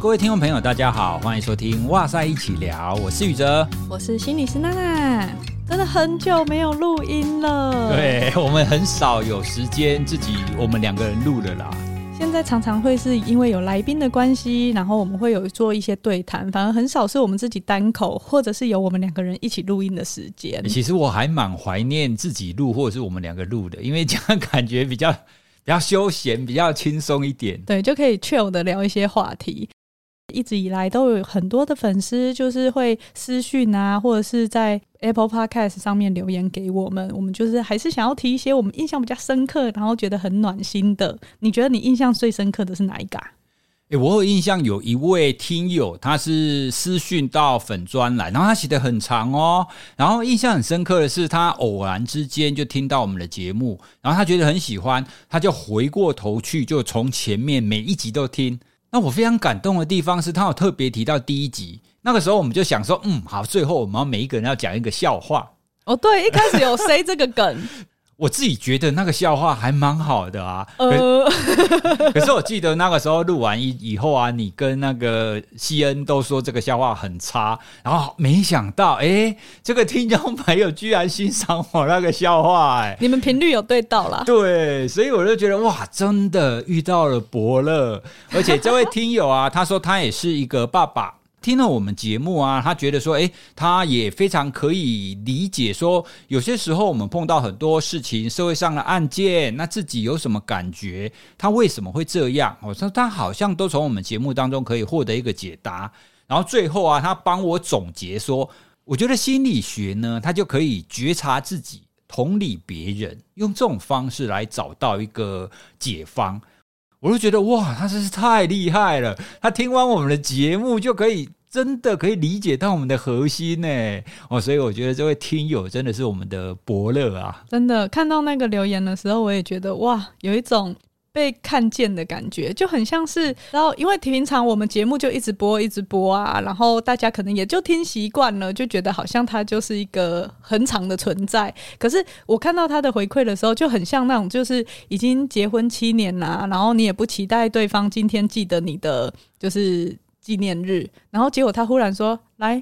各位听众朋友，大家好，欢迎收听《哇塞一起聊》，我是宇哲，我是心理师娜娜，真的很久没有录音了，对，我们很少有时间自己我们两个人录了啦。现在常常会是因为有来宾的关系，然后我们会有做一些对谈，反而很少是我们自己单口，或者是有我们两个人一起录音的时间。其实我还蛮怀念自己录，或者是我们两个录的，因为这样感觉比较比较休闲，比较轻松一点。对，就可以 chill 的聊一些话题。一直以来都有很多的粉丝，就是会私讯啊，或者是在 Apple Podcast 上面留言给我们。我们就是还是想要提一些我们印象比较深刻，然后觉得很暖心的。你觉得你印象最深刻的是哪一个？诶，我有印象有一位听友，他是私讯到粉专来，然后他写得很长哦。然后印象很深刻的是，他偶然之间就听到我们的节目，然后他觉得很喜欢，他就回过头去，就从前面每一集都听。那我非常感动的地方是他有特别提到第一集，那个时候我们就想说，嗯，好，最后我们要每一个人要讲一个笑话。哦，对，一开始有塞这个梗。我自己觉得那个笑话还蛮好的啊，呃，可 是我记得那个时候录完以以后啊，你跟那个西恩都说这个笑话很差，然后没想到，哎，这个听众朋友居然欣赏我那个笑话，哎，你们频率有对到啦。对，所以我就觉得哇，真的遇到了伯乐，而且这位听友啊，他说他也是一个爸爸。听了我们节目啊，他觉得说，诶，他也非常可以理解说，有些时候我们碰到很多事情，社会上的案件，那自己有什么感觉？他为什么会这样？我说他好像都从我们节目当中可以获得一个解答。然后最后啊，他帮我总结说，我觉得心理学呢，他就可以觉察自己，同理别人，用这种方式来找到一个解方。我就觉得哇，他真是太厉害了！他听完我们的节目就可以。真的可以理解到我们的核心呢，哦，所以我觉得这位听友真的是我们的伯乐啊！真的看到那个留言的时候，我也觉得哇，有一种被看见的感觉，就很像是，然后因为平常我们节目就一直播一直播啊，然后大家可能也就听习惯了，就觉得好像他就是一个很长的存在。可是我看到他的回馈的时候，就很像那种就是已经结婚七年啦，然后你也不期待对方今天记得你的，就是。纪念日，然后结果他忽然说：“来，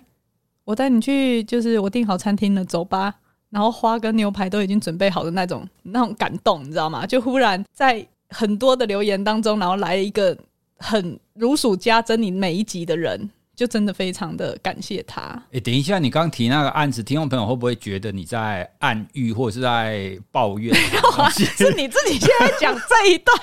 我带你去，就是我订好餐厅了，走吧。”然后花跟牛排都已经准备好的那种那种感动，你知道吗？就忽然在很多的留言当中，然后来一个很如数家珍你每一集的人。就真的非常的感谢他。哎、欸，等一下，你刚提那个案子，听众朋友会不会觉得你在暗喻或者是在抱怨？没有啊，是你自己现在讲这一段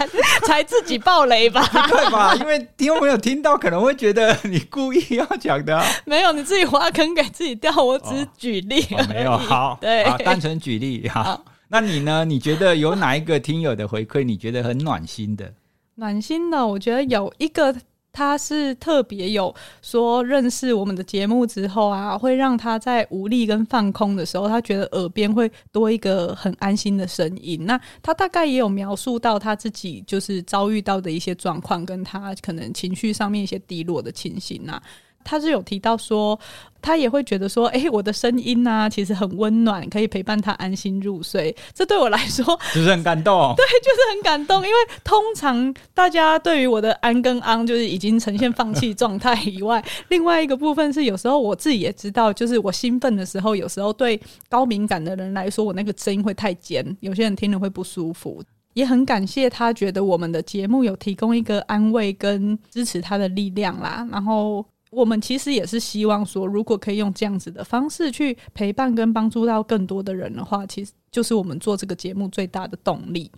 才自己爆雷吧？对吧？因为听众朋友听到可能会觉得你故意要讲的、啊。没有，你自己挖坑给自己掉。我只是举例、哦哦。没有，好，对，好，单纯举例。好，好，那你呢？你觉得有哪一个听友的回馈你觉得很暖心的？暖心的，我觉得有一个。他是特别有说认识我们的节目之后啊，会让他在无力跟放空的时候，他觉得耳边会多一个很安心的声音。那他大概也有描述到他自己就是遭遇到的一些状况，跟他可能情绪上面一些低落的情形啊。他是有提到说，他也会觉得说，哎、欸，我的声音呢、啊，其实很温暖，可以陪伴他安心入睡。这对我来说，就是很感动。对，就是很感动。因为通常大家对于我的安跟昂，就是已经呈现放弃状态以外，另外一个部分是，有时候我自己也知道，就是我兴奋的时候，有时候对高敏感的人来说，我那个声音会太尖，有些人听了会不舒服。也很感谢他，觉得我们的节目有提供一个安慰跟支持他的力量啦，然后。我们其实也是希望说，如果可以用这样子的方式去陪伴跟帮助到更多的人的话，其实就是我们做这个节目最大的动力。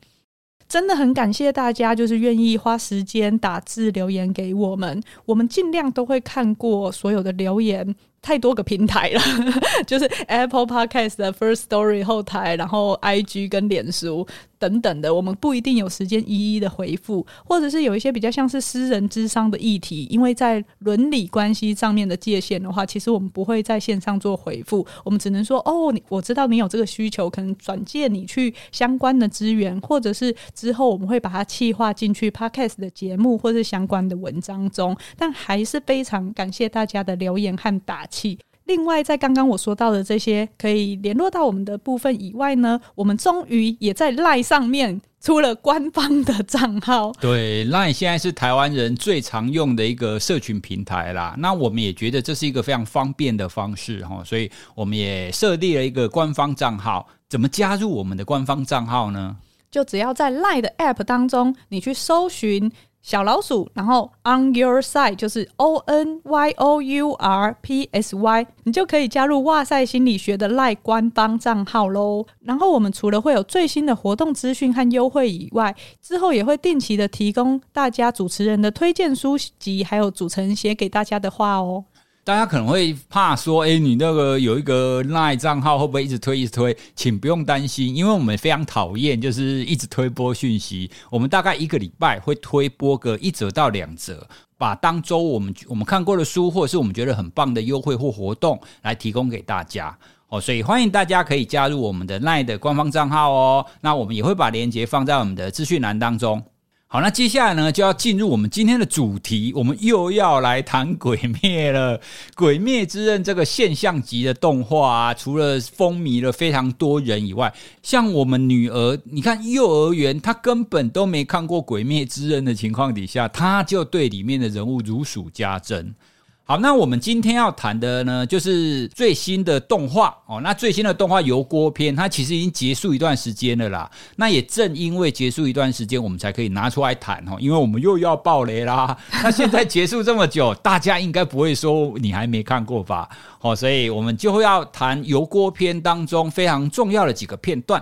真的很感谢大家，就是愿意花时间打字留言给我们，我们尽量都会看过所有的留言。太多个平台了，就是 Apple Podcast 的 First Story 后台，然后 IG 跟脸书等等的，我们不一定有时间一一的回复，或者是有一些比较像是私人之商的议题，因为在伦理关系上面的界限的话，其实我们不会在线上做回复，我们只能说哦，我知道你有这个需求，可能转介你去相关的资源，或者是之后我们会把它气化进去 Podcast 的节目或是相关的文章中，但还是非常感谢大家的留言和打气。另外，在刚刚我说到的这些可以联络到我们的部分以外呢，我们终于也在 LINE 上面出了官方的账号。对，LINE 现在是台湾人最常用的一个社群平台啦。那我们也觉得这是一个非常方便的方式哈，所以我们也设立了一个官方账号。怎么加入我们的官方账号呢？就只要在 LINE 的 App 当中，你去搜寻。小老鼠，然后 on your side 就是 O N Y O U R P S Y，你就可以加入哇塞心理学的 LINE 官方账号喽。然后我们除了会有最新的活动资讯和优惠以外，之后也会定期的提供大家主持人的推荐书籍，还有主持人写给大家的话哦。大家可能会怕说，诶，你那个有一个奈账号会不会一直推一直推？请不用担心，因为我们非常讨厌就是一直推播讯息。我们大概一个礼拜会推播个一折到两折，把当周我们我们看过的书或者是我们觉得很棒的优惠或活动来提供给大家。哦，所以欢迎大家可以加入我们的奈的官方账号哦。那我们也会把链接放在我们的资讯栏当中。好，那接下来呢，就要进入我们今天的主题，我们又要来谈鬼灭了。《鬼灭之刃》这个现象级的动画啊，除了风靡了非常多人以外，像我们女儿，你看幼儿园，她根本都没看过《鬼灭之刃》的情况底下，她就对里面的人物如数家珍。好，那我们今天要谈的呢，就是最新的动画哦。那最新的动画油锅篇，它其实已经结束一段时间了啦。那也正因为结束一段时间，我们才可以拿出来谈哦。因为我们又要爆雷啦。那现在结束这么久，大家应该不会说你还没看过吧？哦，所以我们就会要谈油锅篇当中非常重要的几个片段。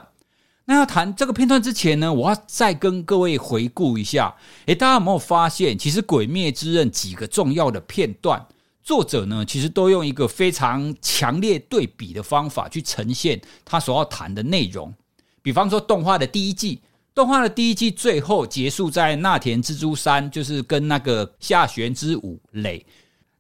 那要谈这个片段之前呢，我要再跟各位回顾一下。诶，大家有没有发现，其实《鬼灭之刃》几个重要的片段，作者呢其实都用一个非常强烈对比的方法去呈现他所要谈的内容。比方说，动画的第一季，动画的第一季最后结束在那田蜘蛛山，就是跟那个下弦之舞垒。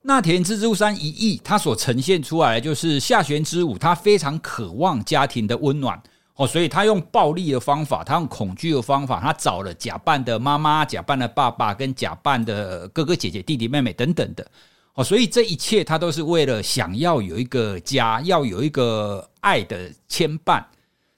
那田蜘蛛山一役，他所呈现出来的就是下弦之舞，他非常渴望家庭的温暖。哦，所以他用暴力的方法，他用恐惧的方法，他找了假扮的妈妈、假扮的爸爸跟假扮的哥哥姐姐、弟弟妹妹等等的。哦，所以这一切他都是为了想要有一个家，要有一个爱的牵绊。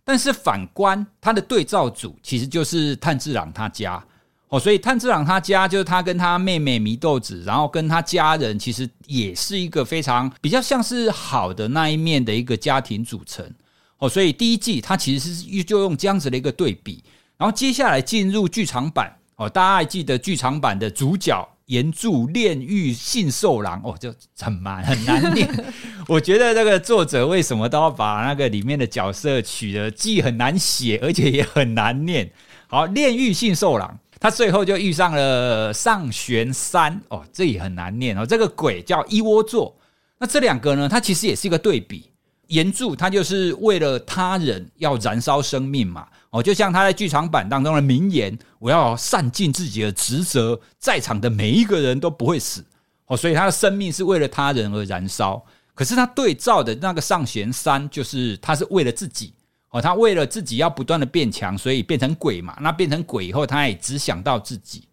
但是反观他的对照组，其实就是炭治郎他家。哦，所以炭治郎他家就是他跟他妹妹祢豆子，然后跟他家人，其实也是一个非常比较像是好的那一面的一个家庭组成。哦，所以第一季它其实是就用这样子的一个对比，然后接下来进入剧场版哦，大家还记得剧场版的主角炎柱炼狱信受郎哦，就很难很难念。我觉得这个作者为什么都要把那个里面的角色取得既很难写，而且也很难念？好，炼狱信受郎，他最后就遇上了上弦三哦，这也很难念哦。这个鬼叫猗窝座，那这两个呢，它其实也是一个对比。炎柱他就是为了他人要燃烧生命嘛，哦，就像他在剧场版当中的名言：“我要善尽自己的职责，在场的每一个人都不会死。”哦，所以他的生命是为了他人而燃烧。可是他对照的那个上弦三，就是他是为了自己哦，他为了自己要不断的变强，所以变成鬼嘛。那变成鬼以后，他也只想到自己。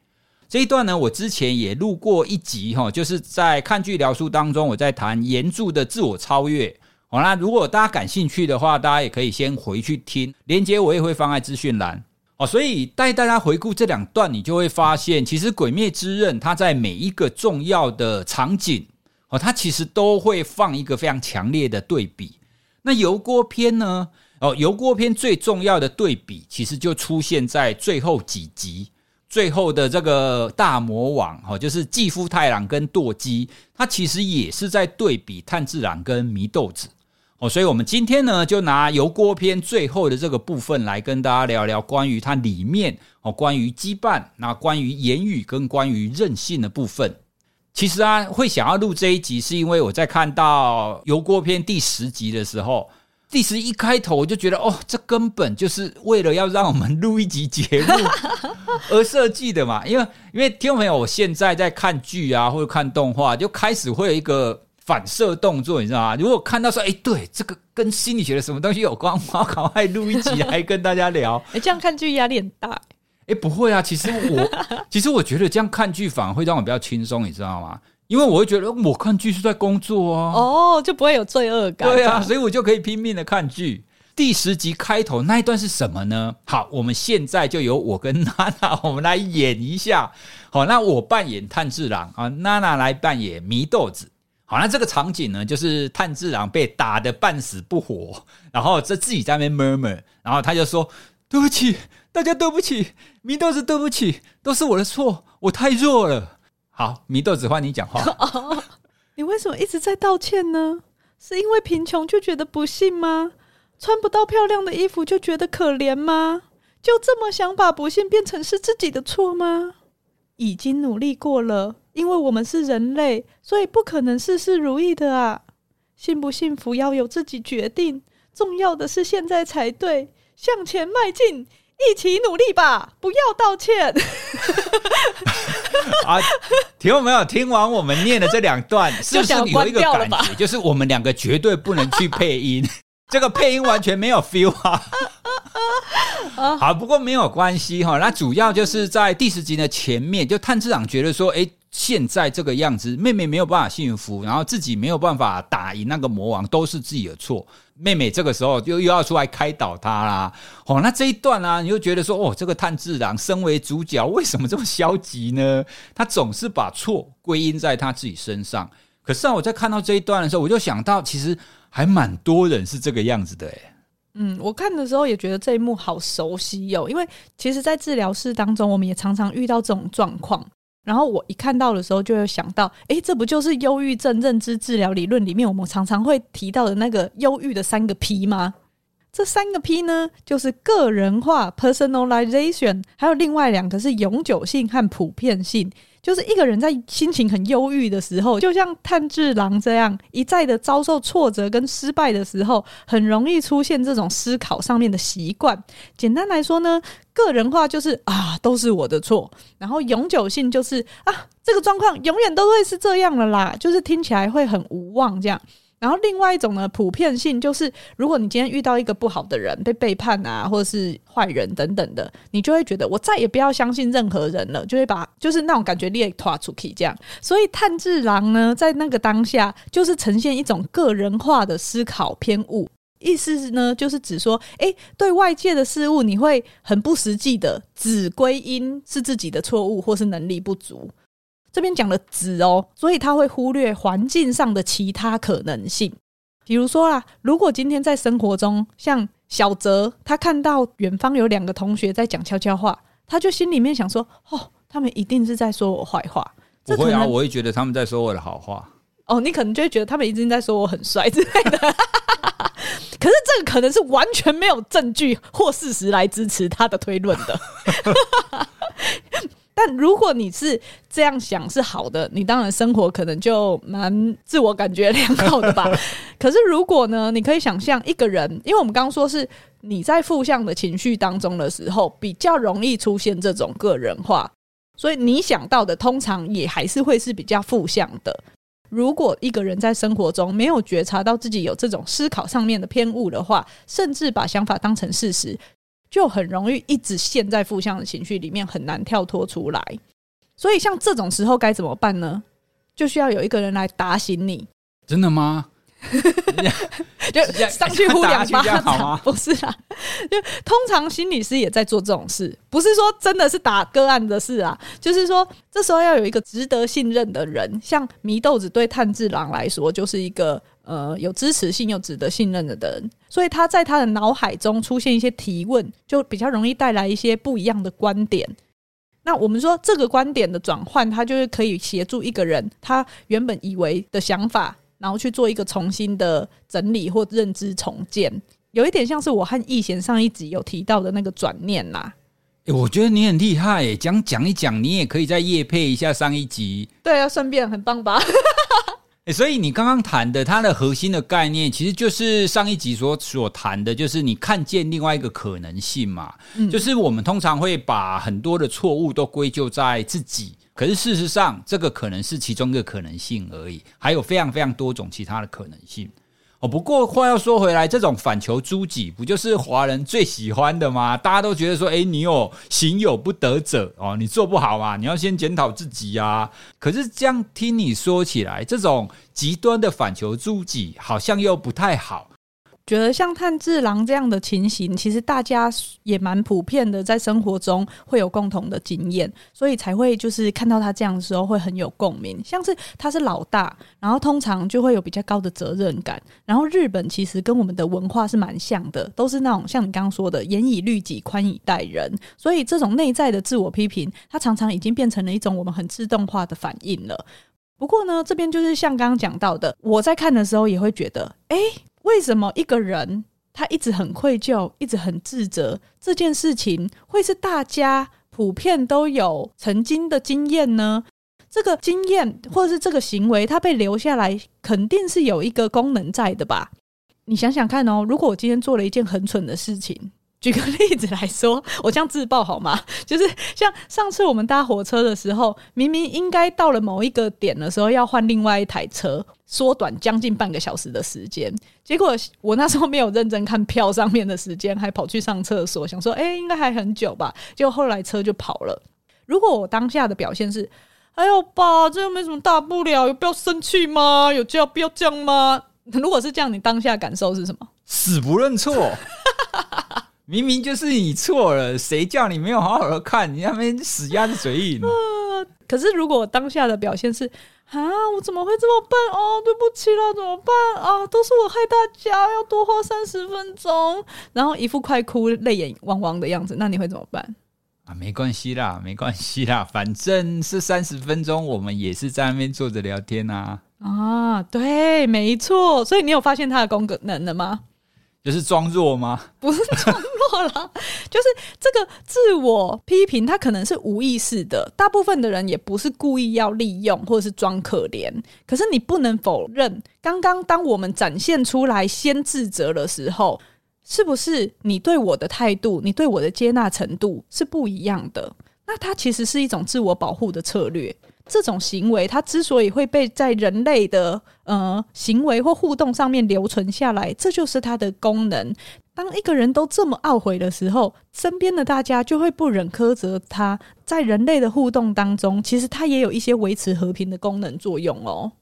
这一段呢，我之前也录过一集哈，就是在看剧聊书当中，我在谈炎柱的自我超越。好，啦如果大家感兴趣的话，大家也可以先回去听，连接我也会放在资讯栏。哦，所以带大家回顾这两段，你就会发现，其实《鬼灭之刃》它在每一个重要的场景，哦，它其实都会放一个非常强烈的对比。那油锅篇呢？哦，油锅篇最重要的对比，其实就出现在最后几集。最后的这个大魔王，哈，就是妓夫太郎跟堕姬，他其实也是在对比炭治郎跟祢豆子，哦，所以我们今天呢，就拿油锅篇最后的这个部分来跟大家聊聊关于它里面哦，关于羁绊，那关于言语跟关于任性的部分。其实啊，会想要录这一集，是因为我在看到油锅篇第十集的时候。第十一开头我就觉得哦，这根本就是为了要让我们录一集节目而设计的嘛。因为因为听众朋友，我现在在看剧啊，或者看动画，就开始会有一个反射动作，你知道吗？如果看到说，哎，对，这个跟心理学的什么东西有关，我要赶快录一集来跟大家聊。哎，这样看剧压力很大。哎，不会啊，其实我 其实我觉得这样看剧反而会让我比较轻松，你知道吗？因为我会觉得我看剧是在工作啊，哦，就不会有罪恶感。对啊，所以我就可以拼命的看剧。第十集开头那一段是什么呢？好，我们现在就由我跟娜娜，我们来演一下。好，那我扮演炭治郎啊，娜娜来扮演祢豆子。好，那这个场景呢，就是炭治郎被打得半死不活，然后这自己在那边 murmur，然后他就说：“对不起，大家对不起，祢豆子对不起，都是我的错，我太弱了。”好，祢豆子换你讲话。你为什么一直在道歉呢？是因为贫穷就觉得不幸吗？穿不到漂亮的衣服就觉得可怜吗？就这么想把不幸变成是自己的错吗？已经努力过了，因为我们是人类，所以不可能事事如意的啊！幸不幸福要由自己决定，重要的是现在才对，向前迈进，一起努力吧！不要道歉。啊，听有没有听完我们念的这两段，是不是你有一个感觉，就是我们两个绝对不能去配音。这个配音完全没有 feel 啊！好，不过没有关系哈。那主要就是在第十集的前面，就炭治郎觉得说，哎，现在这个样子，妹妹没有办法幸福，然后自己没有办法打赢那个魔王，都是自己的错。妹妹这个时候又又要出来开导他啦。哦，那这一段呢、啊，你就觉得说，哦，这个炭治郎身为主角，为什么这么消极呢？他总是把错归因在他自己身上。可是啊，我在看到这一段的时候，我就想到，其实。还蛮多人是这个样子的诶。嗯，我看的时候也觉得这一幕好熟悉哟，因为其实，在治疗室当中，我们也常常遇到这种状况。然后我一看到的时候，就会想到，哎，这不就是忧郁症认知治疗理论里面我们常常会提到的那个忧郁的三个 P 吗？这三个 P 呢，就是个人化 （personalization），还有另外两个是永久性和普遍性。就是一个人在心情很忧郁的时候，就像炭治郎这样一再的遭受挫折跟失败的时候，很容易出现这种思考上面的习惯。简单来说呢，个人化就是啊，都是我的错；然后永久性就是啊，这个状况永远都会是这样了啦，就是听起来会很无望这样。然后另外一种呢，普遍性就是，如果你今天遇到一个不好的人，被背叛啊，或者是坏人等等的，你就会觉得我再也不要相信任何人了，就会把就是那种感觉列拖出去这样。所以炭治郎呢，在那个当下，就是呈现一种个人化的思考偏误，意思是呢，就是指说，诶，对外界的事物，你会很不实际的只归因是自己的错误或是能力不足。这边讲的只哦，所以他会忽略环境上的其他可能性。比如说啊，如果今天在生活中，像小泽，他看到远方有两个同学在讲悄悄话，他就心里面想说：“哦，他们一定是在说我坏话。”不会啊，我会觉得他们在说我的好话。哦，你可能就会觉得他们一直在说我很帅之类的。可是这个可能是完全没有证据或事实来支持他的推论的。但如果你是这样想是好的，你当然生活可能就蛮自我感觉良好的吧。可是如果呢，你可以想象一个人，因为我们刚刚说是你在负向的情绪当中的时候，比较容易出现这种个人化，所以你想到的通常也还是会是比较负向的。如果一个人在生活中没有觉察到自己有这种思考上面的偏误的话，甚至把想法当成事实。就很容易一直陷在负向的情绪里面，很难跳脱出来。所以像这种时候该怎么办呢？就需要有一个人来打醒你。真的吗？就上去呼两巴掌？不是啦，就通常心理师也在做这种事，不是说真的是打个案的事啊。就是说，这时候要有一个值得信任的人，像祢豆子对炭治郎来说，就是一个。呃，有支持性又值得信任的人，所以他在他的脑海中出现一些提问，就比较容易带来一些不一样的观点。那我们说这个观点的转换，他就是可以协助一个人，他原本以为的想法，然后去做一个重新的整理或认知重建，有一点像是我和易贤上一集有提到的那个转念啦。欸，我觉得你很厉害，讲讲一讲，你也可以再夜配一下上一集。对啊，顺便很棒吧。所以你刚刚谈的它的核心的概念，其实就是上一集所所谈的，就是你看见另外一个可能性嘛。嗯，就是我们通常会把很多的错误都归咎在自己，可是事实上，这个可能是其中一个可能性而已，还有非常非常多种其他的可能性。哦，不过话要说回来，这种反求诸己不就是华人最喜欢的吗？大家都觉得说，诶，你有行有不得者哦，你做不好啊，你要先检讨自己呀。可是这样听你说起来，这种极端的反求诸己好像又不太好。觉得像炭治郎这样的情形，其实大家也蛮普遍的，在生活中会有共同的经验，所以才会就是看到他这样的时候会很有共鸣。像是他是老大，然后通常就会有比较高的责任感。然后日本其实跟我们的文化是蛮像的，都是那种像你刚刚说的严以律己、宽以待人，所以这种内在的自我批评，它常常已经变成了一种我们很自动化的反应了。不过呢，这边就是像刚刚讲到的，我在看的时候也会觉得，哎。为什么一个人他一直很愧疚，一直很自责？这件事情会是大家普遍都有曾经的经验呢？这个经验或者是这个行为，它被留下来，肯定是有一个功能在的吧？你想想看哦，如果我今天做了一件很蠢的事情。举个 例子来说，我这样自爆好吗？就是像上次我们搭火车的时候，明明应该到了某一个点的时候要换另外一台车，缩短将近半个小时的时间。结果我那时候没有认真看票上面的时间，还跑去上厕所，想说，哎，应该还很久吧。结果后来车就跑了。如果我当下的表现是，哎呦爸，这又没什么大不了，有必要生气吗？有就要必要这样吗？如果是这样，你当下感受是什么？死不认错。明明就是你错了，谁叫你没有好好的看？你那边死鸭子嘴硬。呃，可是如果当下的表现是啊，我怎么会这么笨？哦，对不起啦，怎么办啊？都是我害大家，要多花三十分钟，然后一副快哭、泪眼汪汪的样子，那你会怎么办？啊，没关系啦，没关系啦，反正是三十分钟，我们也是在那边坐着聊天啊。啊，对，没错。所以你有发现他的功能了吗？就是装弱吗？不是装弱啦，就是这个自我批评，他可能是无意识的。大部分的人也不是故意要利用或者是装可怜。可是你不能否认，刚刚当我们展现出来先自责的时候，是不是你对我的态度，你对我的接纳程度是不一样的？那它其实是一种自我保护的策略。这种行为，它之所以会被在人类的呃行为或互动上面留存下来，这就是它的功能。当一个人都这么懊悔的时候，身边的大家就会不忍苛责他。在人类的互动当中，其实它也有一些维持和平的功能作用哦。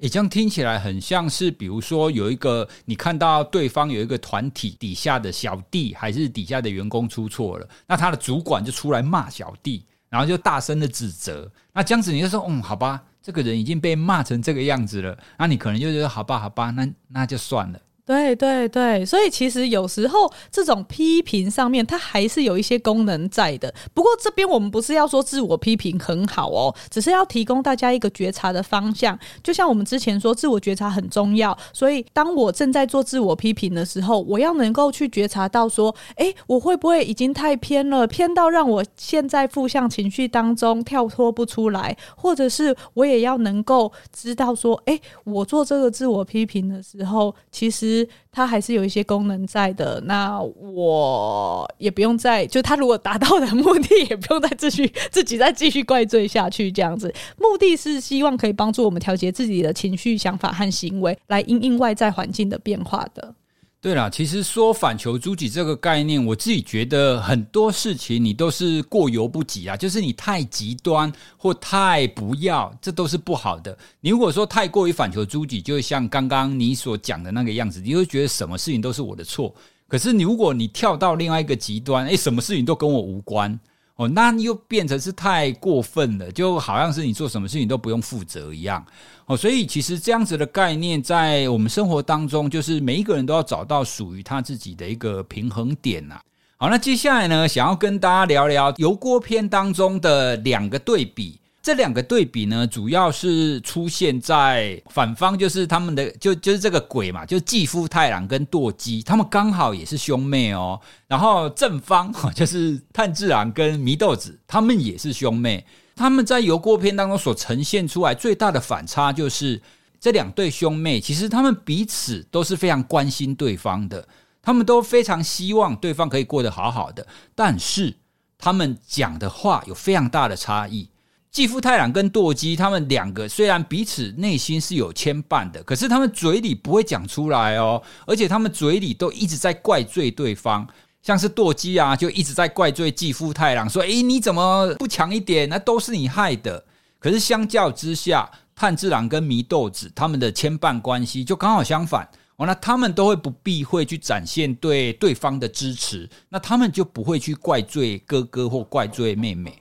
诶，这样听起来很像是，比如说有一个你看到对方有一个团体底下的小弟还是底下的员工出错了，那他的主管就出来骂小弟。然后就大声的指责，那这样子你就说，嗯，好吧，这个人已经被骂成这个样子了，那你可能就觉得，好吧，好吧，那那就算了。对对对，所以其实有时候这种批评上面，它还是有一些功能在的。不过这边我们不是要说自我批评很好哦，只是要提供大家一个觉察的方向。就像我们之前说，自我觉察很重要。所以当我正在做自我批评的时候，我要能够去觉察到说，诶，我会不会已经太偏了，偏到让我现在负向情绪当中跳脱不出来？或者是我也要能够知道说，诶，我做这个自我批评的时候，其实。它还是有一些功能在的，那我也不用再就它如果达到的目的，也不用再继续 自己再继续怪罪下去，这样子，目的是希望可以帮助我们调节自己的情绪、想法和行为，来因应外在环境的变化的。对了，其实说反求诸己这个概念，我自己觉得很多事情你都是过犹不及啊，就是你太极端或太不要，这都是不好的。你如果说太过于反求诸己，就像刚刚你所讲的那个样子，你会觉得什么事情都是我的错。可是你如果你跳到另外一个极端，诶，什么事情都跟我无关。哦，那又变成是太过分了，就好像是你做什么事情都不用负责一样。哦，所以其实这样子的概念在我们生活当中，就是每一个人都要找到属于他自己的一个平衡点呐。好，那接下来呢，想要跟大家聊聊油锅篇当中的两个对比。这两个对比呢，主要是出现在反方，就是他们的就就是这个鬼嘛，就妓夫太郎跟舵姬，他们刚好也是兄妹哦。然后正方就是炭治郎跟祢豆子，他们也是兄妹。他们在油锅篇当中所呈现出来最大的反差，就是这两对兄妹，其实他们彼此都是非常关心对方的，他们都非常希望对方可以过得好好的，但是他们讲的话有非常大的差异。继父太郎跟舵姬，他们两个虽然彼此内心是有牵绊的，可是他们嘴里不会讲出来哦，而且他们嘴里都一直在怪罪对方，像是舵姬啊，就一直在怪罪继父太郎，说：“诶，你怎么不强一点？那都是你害的。”可是相较之下，炭治郎跟祢豆子他们的牵绊关系就刚好相反，哦，那他们都会不避讳去展现对对方的支持，那他们就不会去怪罪哥哥或怪罪妹妹。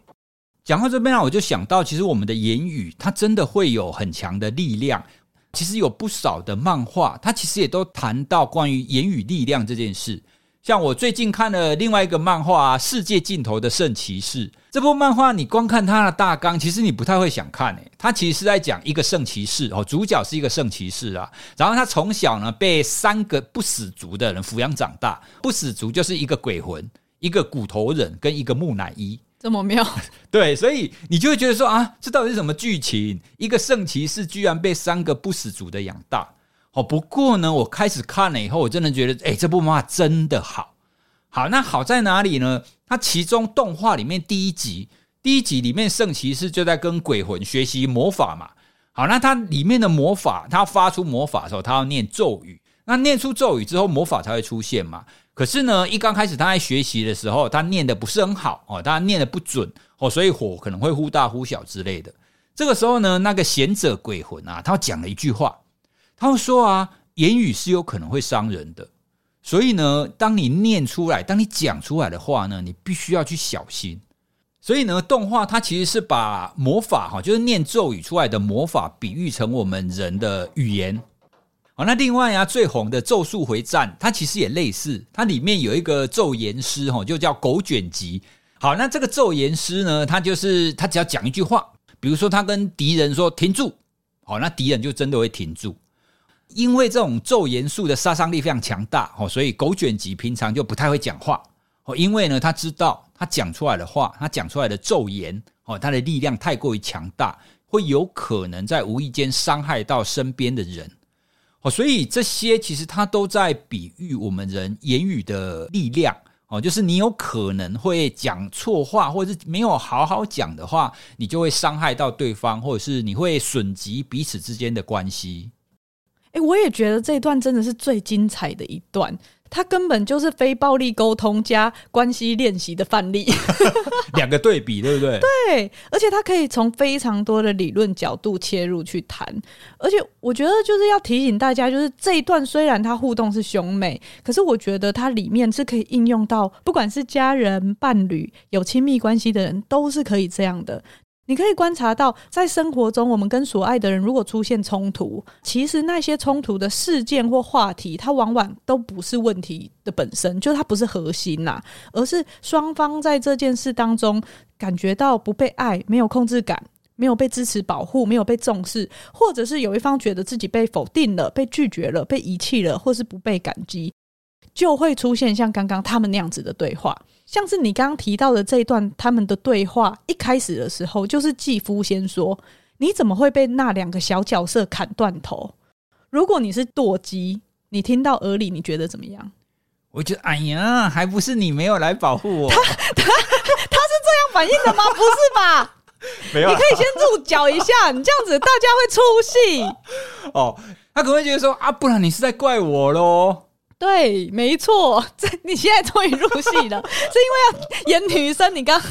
讲到这边呢，我就想到，其实我们的言语它真的会有很强的力量。其实有不少的漫画，它其实也都谈到关于言语力量这件事。像我最近看了另外一个漫画《世界尽头的圣骑士》这部漫画，你光看它的大纲，其实你不太会想看诶。它其实是在讲一个圣骑士哦，主角是一个圣骑士啊。然后他从小呢被三个不死族的人抚养长大，不死族就是一个鬼魂、一个骨头人跟一个木乃伊，这么妙。对，所以你就会觉得说啊，这到底是什么剧情？一个圣骑士居然被三个不死族的养大。哦，不过呢，我开始看了以后，我真的觉得，哎，这部漫画真的好，好。那好在哪里呢？它其中动画里面第一集，第一集里面圣骑士就在跟鬼魂学习魔法嘛。好，那它里面的魔法，它发出魔法的时候，它要念咒语。那念出咒语之后，魔法才会出现嘛。可是呢，一刚开始他在学习的时候，他念的不是很好哦，他念的不准哦，所以火可能会忽大忽小之类的。这个时候呢，那个贤者鬼魂啊，他讲了一句话。他说啊，言语是有可能会伤人的，所以呢，当你念出来，当你讲出来的话呢，你必须要去小心。所以呢，动画它其实是把魔法哈，就是念咒语出来的魔法，比喻成我们人的语言。好，那另外呀，最红的《咒术回战》，它其实也类似，它里面有一个咒言师哈，就叫狗卷棘。好，那这个咒言师呢，他就是他只要讲一句话，比如说他跟敌人说停住，好，那敌人就真的会停住。因为这种咒言术的杀伤力非常强大哦，所以狗卷棘平常就不太会讲话哦。因为呢，他知道他讲出来的话，他讲出来的咒言哦，他的力量太过于强大，会有可能在无意间伤害到身边的人哦。所以这些其实它都在比喻我们人言语的力量哦，就是你有可能会讲错话，或者是没有好好讲的话，你就会伤害到对方，或者是你会损及彼此之间的关系。哎，我也觉得这一段真的是最精彩的一段，它根本就是非暴力沟通加关系练习的范例，两个对比，对不对？对，而且他可以从非常多的理论角度切入去谈，而且我觉得就是要提醒大家，就是这一段虽然它互动是兄妹，可是我觉得它里面是可以应用到，不管是家人、伴侣、有亲密关系的人，都是可以这样的。你可以观察到，在生活中，我们跟所爱的人如果出现冲突，其实那些冲突的事件或话题，它往往都不是问题的本身，就是它不是核心呐，而是双方在这件事当中感觉到不被爱、没有控制感、没有被支持保护、没有被重视，或者是有一方觉得自己被否定了、被拒绝了、被遗弃了，或是不被感激。就会出现像刚刚他们那样子的对话，像是你刚刚提到的这一段他们的对话，一开始的时候就是继夫先说：“你怎么会被那两个小角色砍断头？”如果你是舵机，你听到耳里，你觉得怎么样？我觉得哎呀，还不是你没有来保护我。他他他是这样反应的吗？不是吧？没有，你可以先入脚一下，你这样子大家会出戏。哦，他可能会觉得说啊，不然你是在怪我喽。对，没错，这你现在终于入戏了，是因为要演女生，你刚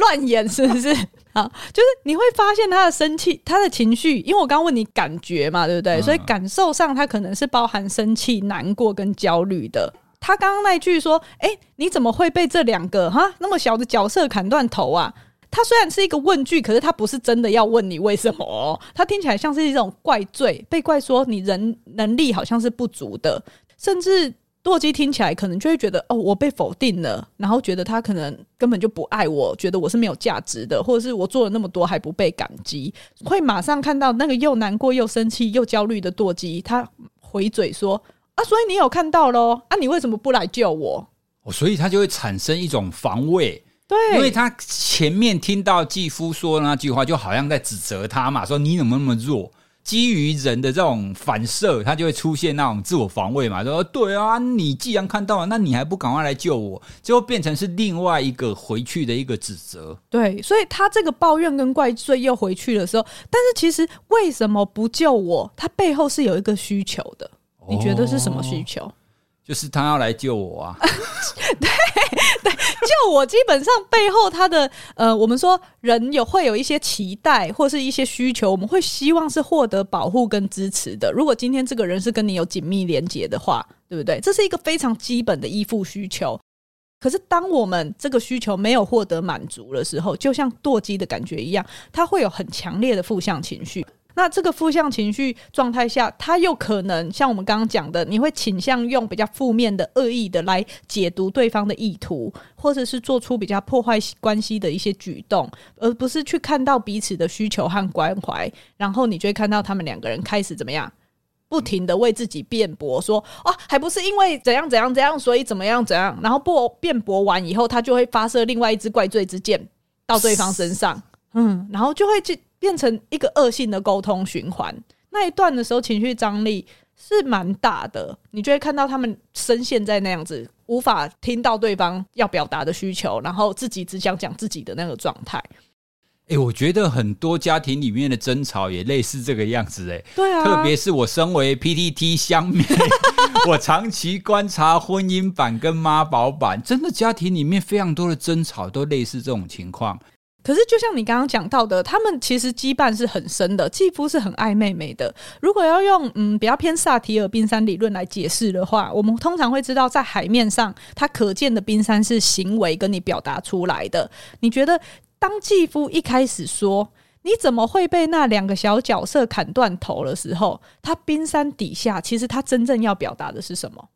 乱演是不是？啊，就是你会发现他的生气，他的情绪，因为我刚刚问你感觉嘛，对不对？嗯、所以感受上，他可能是包含生气、难过跟焦虑的。他刚刚那句说：“哎，你怎么会被这两个哈那么小的角色砍断头啊？”他虽然是一个问句，可是他不是真的要问你为什么，他听起来像是一种怪罪，被怪说你人能力好像是不足的。甚至舵机听起来可能就会觉得哦，我被否定了，然后觉得他可能根本就不爱我，觉得我是没有价值的，或者是我做了那么多还不被感激，会马上看到那个又难过又生气又焦虑的舵机，他回嘴说啊，所以你有看到喽？啊，你为什么不来救我？哦，所以他就会产生一种防卫，对，因为他前面听到继夫说的那句话，就好像在指责他嘛，说你怎么那么弱。基于人的这种反射，他就会出现那种自我防卫嘛，说对啊，你既然看到了，那你还不赶快来救我，就会变成是另外一个回去的一个指责。对，所以他这个抱怨跟怪罪又回去的时候，但是其实为什么不救我？他背后是有一个需求的，你觉得是什么需求？就是他要来救我啊！对 对，就我基本上背后他的呃，我们说人有会有一些期待或是一些需求，我们会希望是获得保护跟支持的。如果今天这个人是跟你有紧密连接的话，对不对？这是一个非常基本的依附需求。可是当我们这个需求没有获得满足的时候，就像堕机的感觉一样，他会有很强烈的负向情绪。那这个负向情绪状态下，他又可能像我们刚刚讲的，你会倾向用比较负面的、恶意的来解读对方的意图，或者是做出比较破坏关系的一些举动，而不是去看到彼此的需求和关怀。然后你就会看到他们两个人开始怎么样，不停的为自己辩驳，说啊，还不是因为怎样怎样怎样，所以怎么样怎样。然后不辩驳完以后，他就会发射另外一支怪罪之箭到对方身上，嗯，然后就会去。变成一个恶性的沟通循环，那一段的时候情绪张力是蛮大的，你就会看到他们深陷在那样子，无法听到对方要表达的需求，然后自己只想讲自己的那个状态。哎、欸，我觉得很多家庭里面的争吵也类似这个样子、欸，哎，对啊，特别是我身为 PTT 乡民，我长期观察婚姻版跟妈宝版，真的家庭里面非常多的争吵都类似这种情况。可是，就像你刚刚讲到的，他们其实羁绊是很深的，继父是很爱妹妹的。如果要用嗯比较偏萨提尔冰山理论来解释的话，我们通常会知道，在海面上，它可见的冰山是行为跟你表达出来的。你觉得，当继父一开始说“你怎么会被那两个小角色砍断头”的时候，他冰山底下其实他真正要表达的是什么？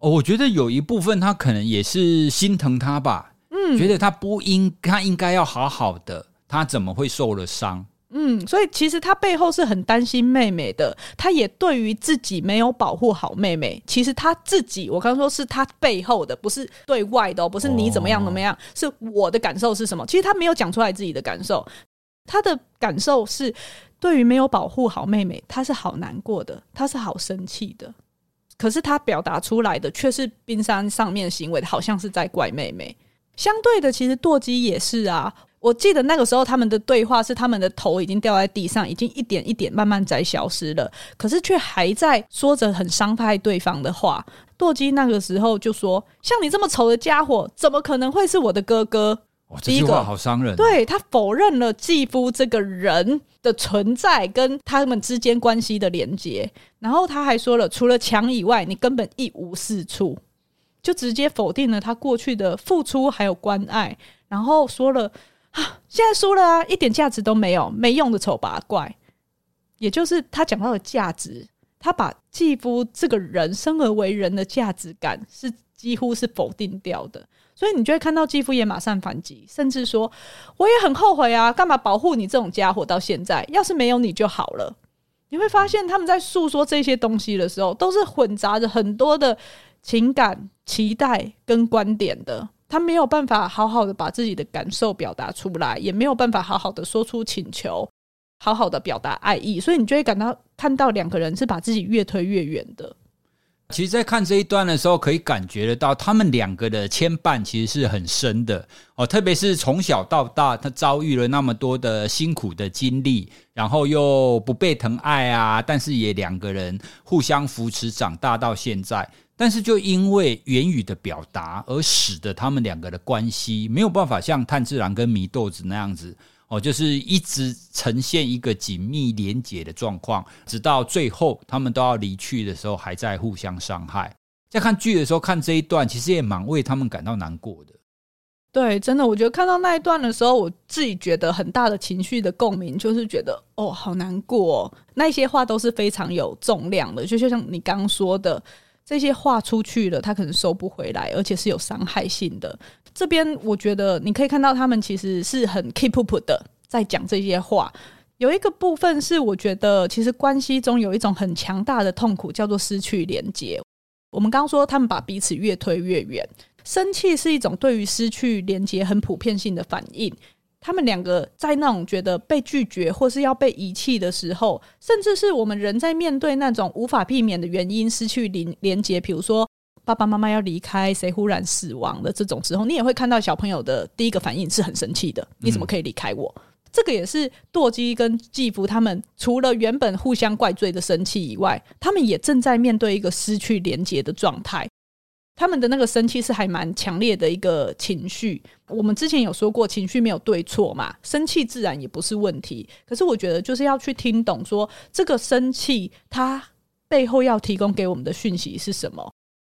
哦，我觉得有一部分他可能也是心疼他吧。嗯，觉得他不应，他应该要好好的，他怎么会受了伤？嗯，所以其实他背后是很担心妹妹的，他也对于自己没有保护好妹妹。其实他自己，我刚刚说是他背后的，不是对外的，不是你怎么样怎么样，哦，是我的感受是什么？其实他没有讲出来自己的感受，他的感受是对于没有保护好妹妹，他是好难过的，他是好生气的。可是他表达出来的却是冰山上面行为，好像是在怪妹妹。相对的，其实舵机也是啊。我记得那个时候他们的对话是，他们的头已经掉在地上，已经一点一点慢慢在消失了，可是却还在说着很伤害对方的话。舵机那个时候就说：“像你这么丑的家伙，怎么可能会是我的哥哥？”哇，这句话好伤人啊。对，他否认了继夫这个人的存在跟他们之间关系的连接，然后他还说了：“除了墙以外，你根本一无是处。”就直接否定了他过去的付出还有关爱，然后说了啊，现在输了啊，一点价值都没有，没用的丑八怪。也就是他讲到的价值，他把继夫这个人生而为人的价值感是几乎是否定掉的。所以你就会看到继夫也马上反击，甚至说我也很后悔啊，干嘛保护你这种家伙到现在？要是没有你就好了。你会发现他们在诉说这些东西的时候，都是混杂着很多的。情感、期待跟观点的，他没有办法好好的把自己的感受表达出来，也没有办法好好的说出请求，好好的表达爱意，所以你就会感到看到两个人是把自己越推越远的。其实，在看这一段的时候，可以感觉得到他们两个的牵绊其实是很深的哦，特别是从小到大，他遭遇了那么多的辛苦的经历，然后又不被疼爱啊，但是也两个人互相扶持长大到现在。但是就因为言语的表达，而使得他们两个的关系没有办法像炭治郎跟祢豆子那样子哦，就是一直呈现一个紧密连结的状况，直到最后他们都要离去的时候，还在互相伤害。在看剧的时候看这一段，其实也蛮为他们感到难过的。对，真的，我觉得看到那一段的时候，我自己觉得很大的情绪的共鸣，就是觉得哦，好难过哦。那些话都是非常有重量的，就就像你刚刚说的。这些话出去了，他可能收不回来，而且是有伤害性的。这边我觉得你可以看到，他们其实是很 keep up 的，在讲这些话。有一个部分是，我觉得其实关系中有一种很强大的痛苦，叫做失去连接。我们刚刚说，他们把彼此越推越远，生气是一种对于失去连接很普遍性的反应。他们两个在那种觉得被拒绝或是要被遗弃的时候，甚至是我们人在面对那种无法避免的原因失去连连接，比如说爸爸妈妈要离开，谁忽然死亡的这种时候，你也会看到小朋友的第一个反应是很生气的。你怎么可以离开我？嗯、这个也是堕机跟继父他们除了原本互相怪罪的生气以外，他们也正在面对一个失去连接的状态。他们的那个生气是还蛮强烈的一个情绪。我们之前有说过，情绪没有对错嘛，生气自然也不是问题。可是我觉得就是要去听懂说，这个生气它背后要提供给我们的讯息是什么。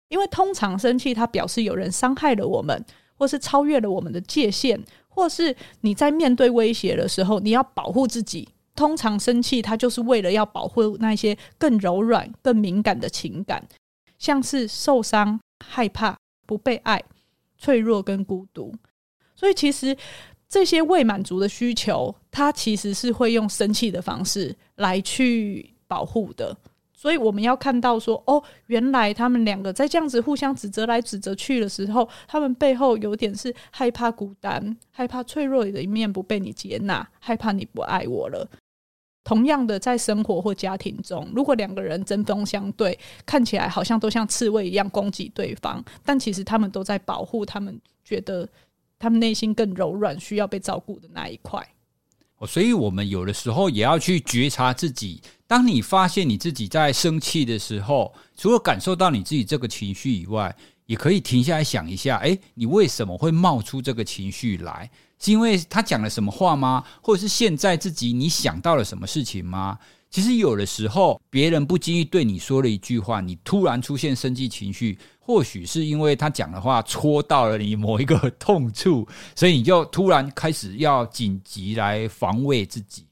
因为通常生气，它表示有人伤害了我们，或是超越了我们的界限，或是你在面对威胁的时候，你要保护自己。通常生气，它就是为了要保护那些更柔软、更敏感的情感，像是受伤、害怕、不被爱、脆弱跟孤独。所以，其实这些未满足的需求，它其实是会用生气的方式来去保护的。所以我们要看到说，哦，原来他们两个在这样子互相指责来指责去的时候，他们背后有点是害怕孤单，害怕脆弱的一面不被你接纳，害怕你不爱我了。同样的，在生活或家庭中，如果两个人针锋相对，看起来好像都像刺猬一样攻击对方，但其实他们都在保护他们觉得他们内心更柔软、需要被照顾的那一块。哦，所以我们有的时候也要去觉察自己。当你发现你自己在生气的时候，除了感受到你自己这个情绪以外，也可以停下来想一下：诶，你为什么会冒出这个情绪来？是因为他讲了什么话吗？或者是现在自己你想到了什么事情吗？其实有的时候，别人不经意对你说了一句话，你突然出现生气情绪，或许是因为他讲的话戳到了你某一个痛处，所以你就突然开始要紧急来防卫自己。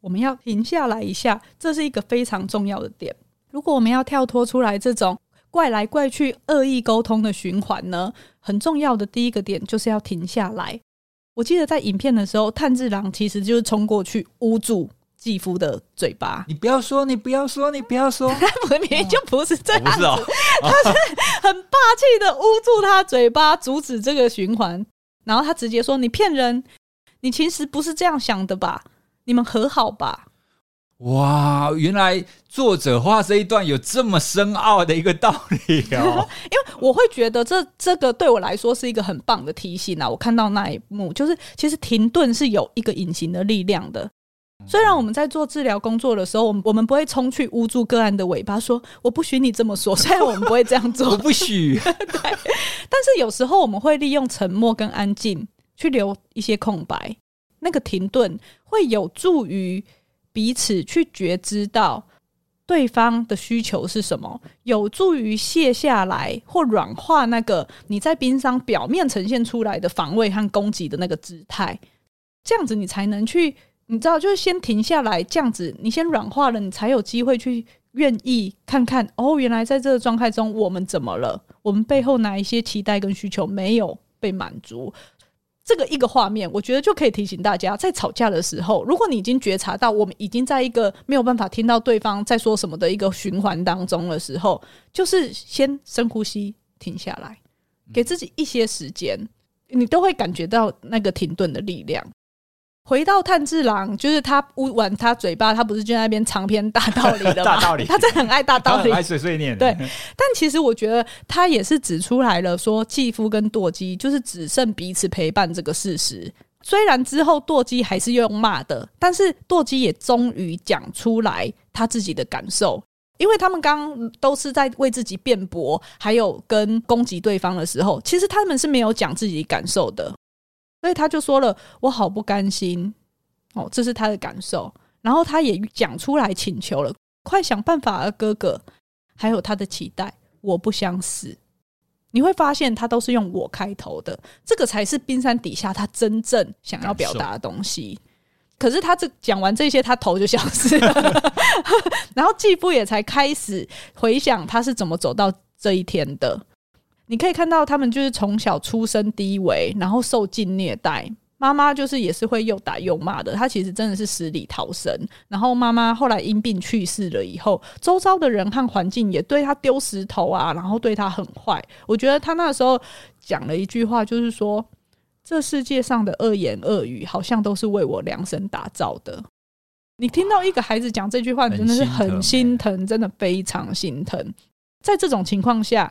我们要停下来一下，这是一个非常重要的点。如果我们要跳脱出来这种怪来怪去、恶意沟通的循环呢，很重要的第一个点就是要停下来。我记得在影片的时候，炭治郎其实就是冲过去捂住继夫的嘴巴。你不要说，你不要说，你不要说，明明就不是这样子，他是很霸气的捂住他嘴巴，阻止这个循环。然后他直接说：“你骗人，你其实不是这样想的吧？”你们和好吧？哇，原来作者画这一段有这么深奥的一个道理哦。因为我会觉得这这个对我来说是一个很棒的提醒啊！我看到那一幕，就是其实停顿是有一个隐形的力量的。虽然我们在做治疗工作的时候，我们我们不会冲去捂住个案的尾巴说“我不许你这么说”，虽然我们不会这样做，我不许。对，但是有时候我们会利用沉默跟安静去留一些空白。那个停顿会有助于彼此去觉知到对方的需求是什么，有助于卸下来或软化那个你在冰山表面呈现出来的防卫和攻击的那个姿态。这样子你才能去，你知道，就是先停下来，这样子你先软化了，你才有机会去愿意看看哦，原来在这个状态中我们怎么了？我们背后哪一些期待跟需求没有被满足？这个一个画面，我觉得就可以提醒大家，在吵架的时候，如果你已经觉察到我们已经在一个没有办法听到对方在说什么的一个循环当中的时候，就是先深呼吸，停下来，给自己一些时间，你都会感觉到那个停顿的力量。回到炭治郎，就是他捂完他嘴巴，他不是就在那边长篇大道理的吗？大道理，他真的很爱大道理，爱碎碎念。对，但其实我觉得他也是指出来了，说继夫跟舵姬就是只剩彼此陪伴这个事实。虽然之后舵姬还是用骂的，但是舵姬也终于讲出来他自己的感受，因为他们刚刚都是在为自己辩驳，还有跟攻击对方的时候，其实他们是没有讲自己感受的。所以他就说了：“我好不甘心哦，这是他的感受。然后他也讲出来请求了，快想办法啊，哥哥！还有他的期待，我不想死。你会发现，他都是用我开头的，这个才是冰山底下他真正想要表达的东西。可是他这讲完这些，他头就消失了，然后继父也才开始回想他是怎么走到这一天的。”你可以看到，他们就是从小出身低微，然后受尽虐待。妈妈就是也是会又打又骂的。她其实真的是死里逃生。然后妈妈后来因病去世了以后，周遭的人和环境也对她丢石头啊，然后对她很坏。我觉得她那时候讲了一句话，就是说：“这世界上的恶言恶语，好像都是为我量身打造的。”你听到一个孩子讲这句话，你真的是很心疼，真的非常心疼。在这种情况下。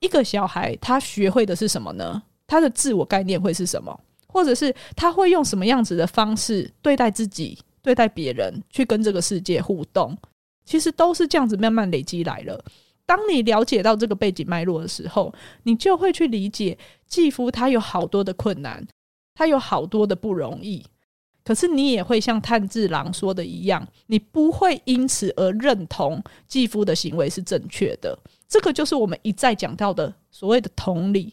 一个小孩，他学会的是什么呢？他的自我概念会是什么？或者是他会用什么样子的方式对待自己、对待别人，去跟这个世界互动？其实都是这样子慢慢累积来了。当你了解到这个背景脉络的时候，你就会去理解继父他有好多的困难，他有好多的不容易。可是你也会像炭治郎说的一样，你不会因此而认同继父的行为是正确的。这个就是我们一再讲到的所谓的同理。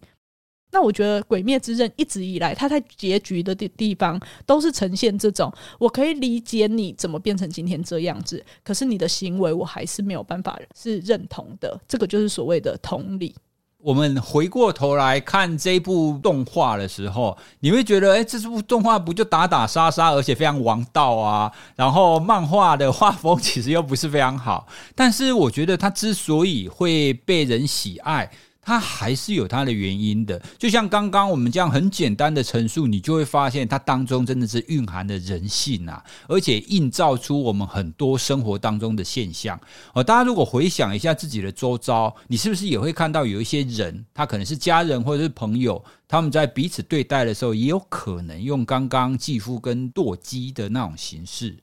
那我觉得《鬼灭之刃》一直以来，它在结局的地地方都是呈现这种，我可以理解你怎么变成今天这样子，可是你的行为我还是没有办法是认同的。这个就是所谓的同理。我们回过头来看这部动画的时候，你会觉得，哎，这部动画不就打打杀杀，而且非常王道啊？然后漫画的画风其实又不是非常好，但是我觉得它之所以会被人喜爱。它还是有它的原因的，就像刚刚我们这样很简单的陈述，你就会发现它当中真的是蕴含的人性啊，而且映照出我们很多生活当中的现象。哦，大家如果回想一下自己的周遭，你是不是也会看到有一些人，他可能是家人或者是朋友，他们在彼此对待的时候，也有可能用刚刚继父跟堕姬的那种形式。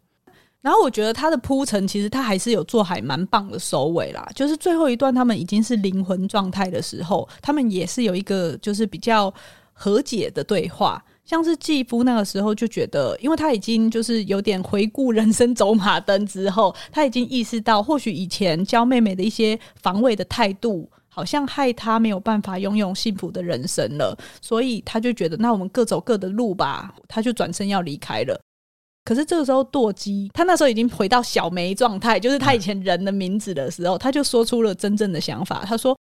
然后我觉得他的铺陈其实他还是有做还蛮棒的收尾啦，就是最后一段他们已经是灵魂状态的时候，他们也是有一个就是比较和解的对话，像是继父那个时候就觉得，因为他已经就是有点回顾人生走马灯之后，他已经意识到或许以前教妹妹的一些防卫的态度，好像害他没有办法拥有幸福的人生了，所以他就觉得那我们各走各的路吧，他就转身要离开了。可是这个时候，舵机他那时候已经回到小梅状态，就是他以前人的名字的时候，他就说出了真正的想法。他说：“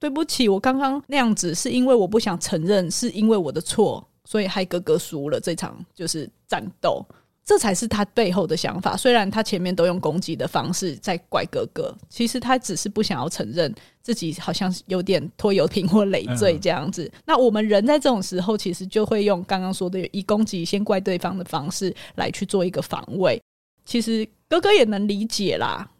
对不起，我刚刚那样子是因为我不想承认，是因为我的错，所以害哥哥输了这场就是战斗。”这才是他背后的想法。虽然他前面都用攻击的方式在怪哥哥，其实他只是不想要承认自己好像有点拖油瓶或累赘这样子。嗯。那我们人在这种时候，其实就会用刚刚说的以攻击先怪对方的方式来去做一个防卫。其实哥哥也能理解啦，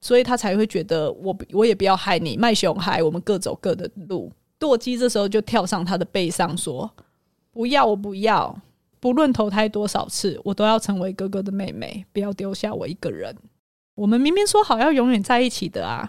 所以他才会觉得我我也不要害你，卖熊孩，我们各走各的路。舵姬这时候就跳上他的背上说：“不要，我不要。”不论投胎多少次，我都要成为哥哥的妹妹，不要丢下我一个人。我们明明说好要永远在一起的啊！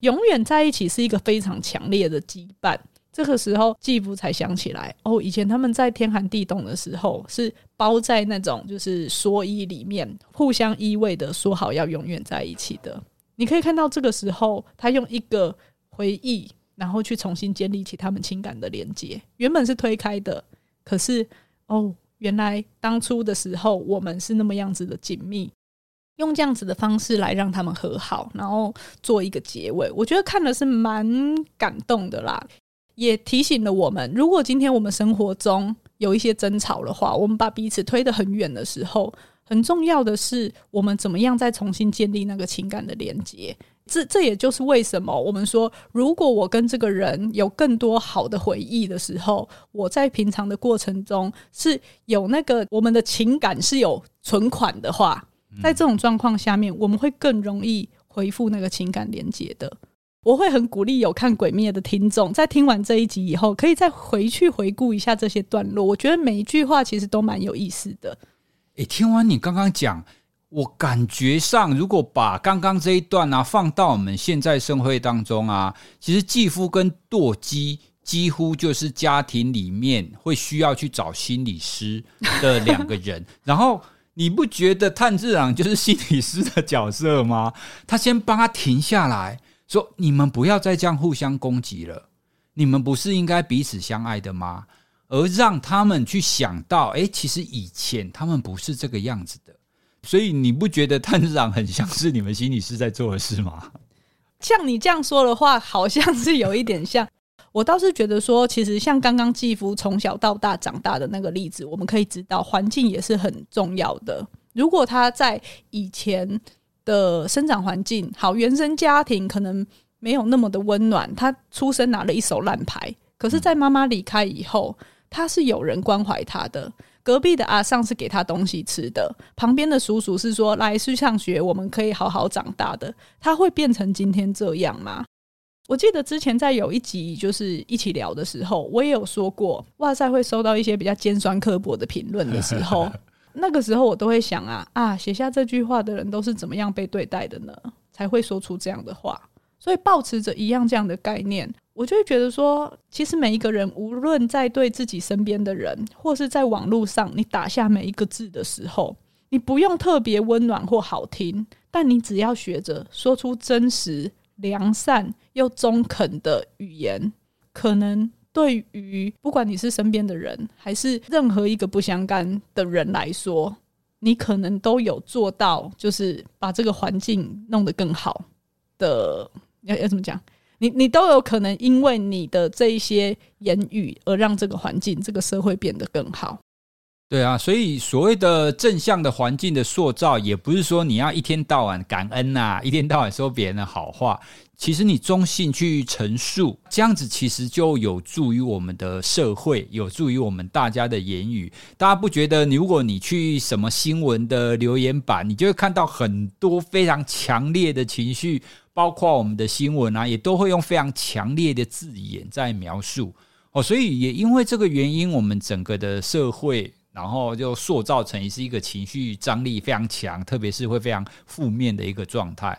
永远在一起是一个非常强烈的羁绊。这个时候，继父才想起来，哦，以前他们在天寒地冻的时候，是包在那种就是蓑衣里面，互相依偎的，说好要永远在一起的。你可以看到，这个时候他用一个回忆，然后去重新建立起他们情感的连接。原本是推开的，可是哦。原来当初的时候，我们是那么样子的紧密，用这样子的方式来让他们和好，然后做一个结尾。我觉得看的是蛮感动的啦，也提醒了我们，如果今天我们生活中有一些争吵的话，我们把彼此推得很远的时候，很重要的是我们怎么样再重新建立那个情感的连接。这这也就是为什么我们说，如果我跟这个人有更多好的回忆的时候，我在平常的过程中是有那个我们的情感是有存款的话，在这种状况下面，我们会更容易回复那个情感连接的。我会很鼓励有看《鬼灭》的听众，在听完这一集以后，可以再回去回顾一下这些段落。我觉得每一句话其实都蛮有意思的。诶，听完你刚刚讲。我感觉上，如果把刚刚这一段啊放到我们现在社会当中啊，其实继父跟堕姬几乎就是家庭里面会需要去找心理师的两个人。然后你不觉得炭治郎就是心理师的角色吗？他先帮他停下来说：“你们不要再这样互相攻击了，你们不是应该彼此相爱的吗？”而让他们去想到，哎，其实以前他们不是这个样子的。所以你不觉得探长很像是你们心理师在做的事吗？像你这样说的话，好像是有一点像。我倒是觉得说，其实像刚刚继父从小到大长大的那个例子，我们可以知道环境也是很重要的。如果他在以前的生长环境好，原生家庭可能没有那么的温暖，他出生拿了一手烂牌，可是，在妈妈离开以后，他是有人关怀他的。隔壁的阿尚是给他东西吃的，旁边的叔叔是说，来去上学，我们可以好好长大的。他会变成今天这样吗？我记得之前在有一集就是一起聊的时候，我也有说过，哇塞，会收到一些比较尖酸刻薄的评论的时候，那个时候我都会想啊啊，写下这句话的人都是怎么样被对待的呢？才会说出这样的话。所以抱持着一样这样的概念，我就会觉得说，其实每一个人，无论在对自己身边的人，或是在网络上，你打下每一个字的时候，你不用特别温暖或好听，但你只要学着说出真实、良善又中肯的语言，可能对于不管你是身边的人，还是任何一个不相干的人来说，你可能都有做到，就是把这个环境弄得更好的。要要怎么讲？你你都有可能因为你的这一些言语而让这个环境、这个社会变得更好。对啊，所以所谓的正向的环境的塑造，也不是说你要一天到晚感恩呐、一天到晚说别人的好话。其实你中性去陈述，这样子其实就有助于我们的社会，有助于我们大家的言语。大家不觉得，如果你去什么新闻的留言板，你就会看到很多非常强烈的情绪。包括我们的新闻啊，也都会用非常强烈的字眼在描述哦，所以也因为这个原因，我们整个的社会，然后就塑造成是一个情绪张力非常强，特别是会非常负面的一个状态。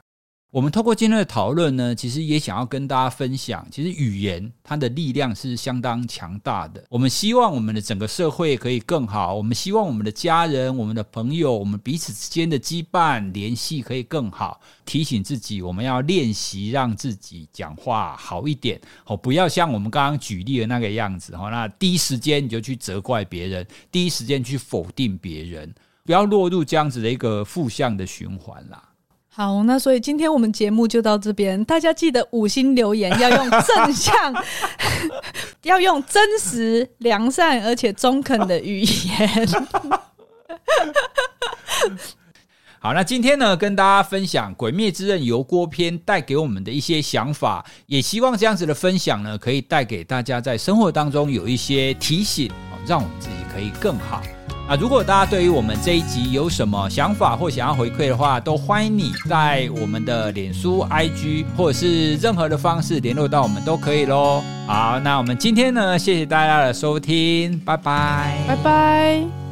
我们透过今天的讨论呢，其实也想要跟大家分享，其实语言它的力量是相当强大的。我们希望我们的整个社会可以更好，我们希望我们的家人、我们的朋友、我们彼此之间的羁绊联系可以更好。提醒自己，我们要练习让自己讲话好一点哦，不要像我们刚刚举例的那个样子哈。那第一时间你就去责怪别人，第一时间去否定别人，不要落入这样子的一个负向的循环啦。好，那所以今天我们节目就到这边，大家记得五星留言要用正向，要用真实、良善而且中肯的语言。好，那今天呢，跟大家分享《鬼灭之刃》油锅篇带给我们的一些想法，也希望这样子的分享呢，可以带给大家在生活当中有一些提醒，让我们自己可以更好。啊，如果大家对于我们这一集有什么想法或想要回馈的话，都欢迎你在我们的脸书、IG 或者是任何的方式联络到我们都可以喽。好，那我们今天呢，谢谢大家的收听，拜拜，拜拜。